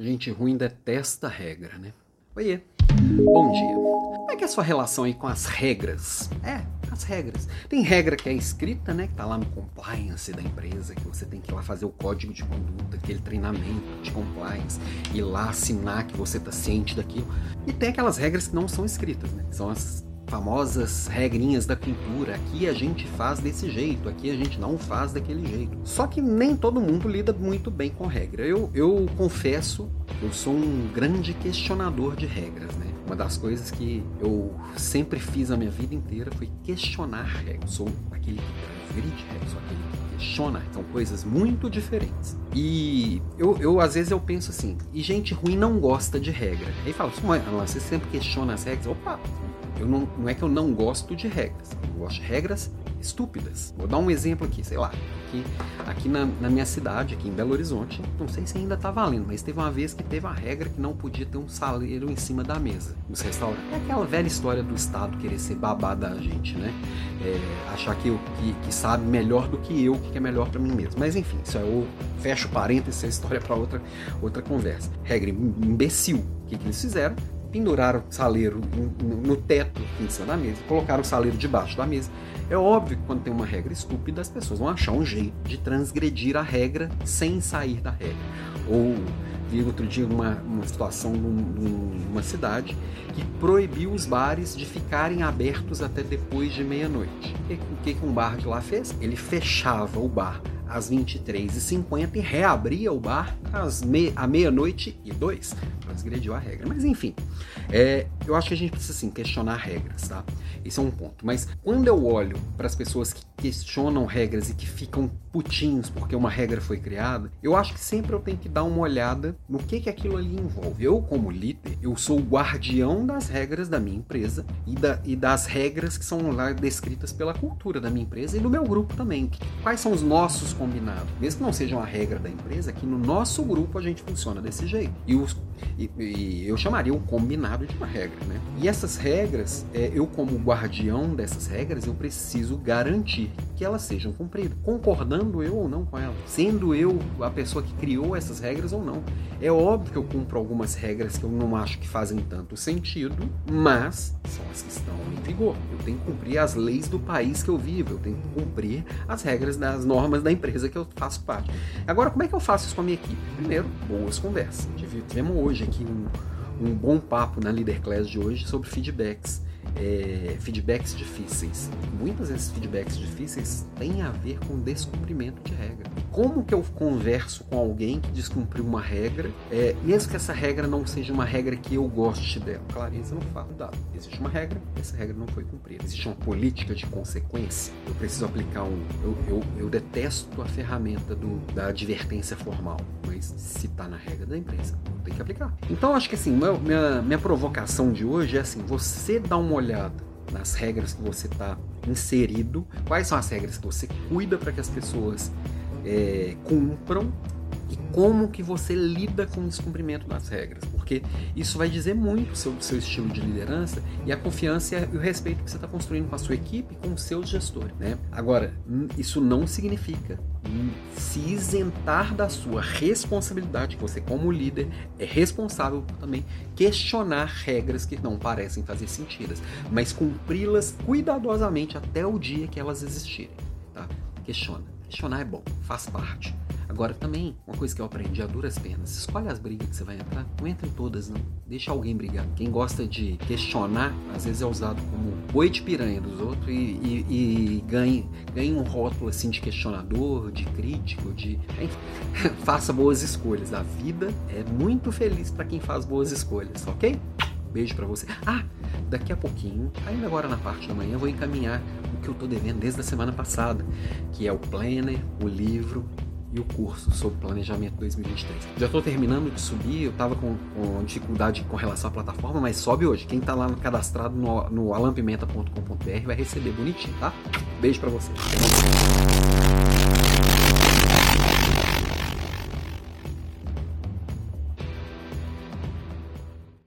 Gente ruim detesta regra, né? Oiê, bom dia. Como é que é a sua relação aí com as regras? É, as regras. Tem regra que é escrita, né? Que tá lá no compliance da empresa, que você tem que ir lá fazer o código de conduta, aquele treinamento de compliance, e lá assinar que você tá ciente daquilo. E tem aquelas regras que não são escritas, né? São as famosas regrinhas da cultura. Aqui a gente faz desse jeito, aqui a gente não faz daquele jeito. Só que nem todo mundo lida muito bem com regra. Eu, eu confesso, eu sou um grande questionador de regras, né? Uma das coisas que eu sempre fiz a minha vida inteira foi questionar regras. Sou aquele que transgride regras, sou aquele que questiona. São coisas muito diferentes. E eu, eu, às vezes, eu penso assim, e gente ruim não gosta de regra. Aí fala, você sempre questiona as regras. Opa, eu não, não é que eu não gosto de regras. Eu gosto de regras estúpidas. Vou dar um exemplo aqui, sei lá. Aqui, aqui na, na, minha cidade, aqui em Belo Horizonte, não sei se ainda tá valendo, mas teve uma vez que teve a regra que não podia ter um saleiro em cima da mesa nos restaurantes. É aquela velha história do Estado querer ser babá da gente, né? É, achar que, que, que, sabe melhor do que eu, o que é melhor para mim mesmo. Mas enfim, isso é o fecho parênteses, essa é história para outra, outra conversa. Regra imbecil. O que, que eles fizeram? Penduraram o saleiro no teto em cima da mesa, colocaram o saleiro debaixo da mesa. É óbvio que quando tem uma regra estúpida, as pessoas vão achar um jeito de transgredir a regra sem sair da regra. Ou vi outro dia uma, uma situação num, numa cidade que proibiu os bares de ficarem abertos até depois de meia-noite. O que, que um bar de lá fez? Ele fechava o bar às 23h50 e reabria o bar às me à meia-noite e dois. Transgrediu a regra. Mas enfim, é, eu acho que a gente precisa assim, questionar regras, tá? Esse é um ponto. Mas quando eu olho para as pessoas que questionam regras e que ficam putinhos porque uma regra foi criada, eu acho que sempre eu tenho que dar uma olhada no que que aquilo ali envolve. Eu, como líder, eu sou o guardião das regras da minha empresa e, da, e das regras que são lá descritas pela cultura da minha empresa e do meu grupo também. Quais são os nossos combinados? Mesmo que não seja uma regra da empresa, que no nosso grupo a gente funciona desse jeito. E, os, e, e eu chamaria o combinado de uma regra, né? E essas regras, é, eu como guardião dessas regras, eu preciso garantir que elas sejam cumpridas, concordando eu ou não com elas, sendo eu a pessoa que criou essas regras ou não. É óbvio que eu cumpro algumas regras que eu não acho que fazem tanto sentido, mas são as que estão em vigor. Eu tenho que cumprir as leis do país que eu vivo, eu tenho que cumprir as regras das normas da empresa que eu faço parte. Agora, como é que eu faço isso com a minha equipe? Primeiro, boas conversas. Tivemos hoje aqui um, um bom papo na Leader Class de hoje sobre feedbacks é, feedbacks difíceis. Muitas vezes feedbacks difíceis têm a ver com descumprimento de regra. Como que eu converso com alguém que descumpriu uma regra, é, mesmo que essa regra não seja uma regra que eu goste dela? Clareza não fala dado. Existe uma regra, essa regra não foi cumprida. Existe uma política de consequência. Eu preciso aplicar um. Eu, eu, eu detesto a ferramenta do, da advertência formal, mas se está na regra da empresa, tenho que aplicar. Então acho que assim, minha, minha provocação de hoje é assim: você dá uma olhada nas regras que você está inserido, quais são as regras que você cuida para que as pessoas é, cumpram e como que você lida com o descumprimento das regras, porque isso vai dizer muito sobre o seu estilo de liderança e a confiança e o respeito que você está construindo com a sua equipe com os seus gestores. Né? Agora, isso não significa se isentar da sua responsabilidade, que você como líder é responsável por também questionar regras que não parecem fazer sentido, mas cumpri-las cuidadosamente até o dia que elas existirem. Tá? Questiona. Questionar é bom, faz parte. Agora também, uma coisa que eu aprendi a duras penas, escolhe as brigas que você vai entrar, não entra em todas não, deixa alguém brigar. Quem gosta de questionar, às vezes é usado como boi de piranha dos outros e, e, e ganha, ganha um rótulo assim de questionador, de crítico, de... Enfim, faça boas escolhas. A vida é muito feliz para quem faz boas escolhas, ok? Beijo para você. Ah, daqui a pouquinho, ainda agora na parte da manhã, eu vou encaminhar o que eu tô devendo desde a semana passada, que é o planner, o livro e o curso sobre planejamento 2023. Já estou terminando de subir, eu estava com, com, dificuldade com relação à plataforma, mas sobe hoje. Quem está lá cadastrado no, no alampimenta.com.br vai receber bonitinho, tá? Beijo para você.